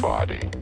body.